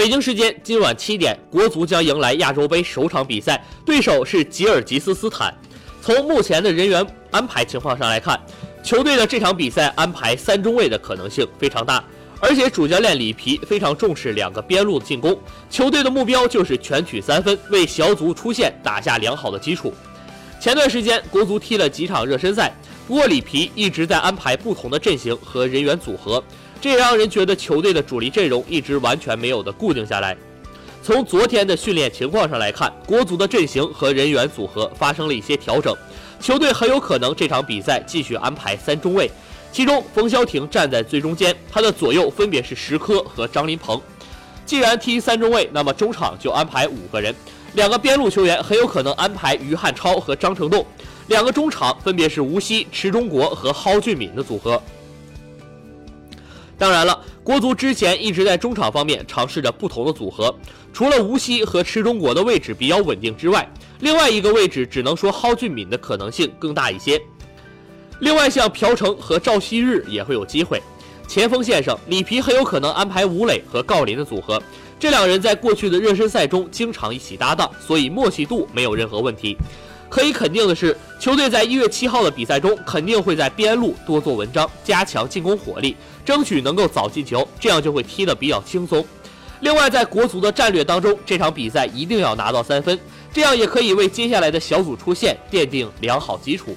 北京时间今晚七点，国足将迎来亚洲杯首场比赛，对手是吉尔吉斯斯坦。从目前的人员安排情况上来看，球队的这场比赛安排三中卫的可能性非常大，而且主教练里皮非常重视两个边路的进攻，球队的目标就是全取三分，为小组出线打下良好的基础。前段时间国足踢了几场热身赛，沃里皮一直在安排不同的阵型和人员组合，这也让人觉得球队的主力阵容一直完全没有的固定下来。从昨天的训练情况上来看，国足的阵型和人员组合发生了一些调整，球队很有可能这场比赛继续安排三中卫，其中冯潇霆站在最中间，他的左右分别是石科和张琳芃。既然踢三中卫，那么中场就安排五个人，两个边路球员很有可能安排于汉超和张成栋，两个中场分别是吴曦、池忠国和蒿俊闵的组合。当然了，国足之前一直在中场方面尝试着不同的组合，除了吴曦和池忠国的位置比较稳定之外，另外一个位置只能说蒿俊闵的可能性更大一些。另外，像朴成和赵希日也会有机会。前锋线上，里皮很有可能安排吴磊和郜林的组合，这两人在过去的热身赛中经常一起搭档，所以默契度没有任何问题。可以肯定的是，球队在一月七号的比赛中肯定会在边路多做文章，加强进攻火力，争取能够早进球，这样就会踢得比较轻松。另外，在国足的战略当中，这场比赛一定要拿到三分，这样也可以为接下来的小组出线奠定良好基础。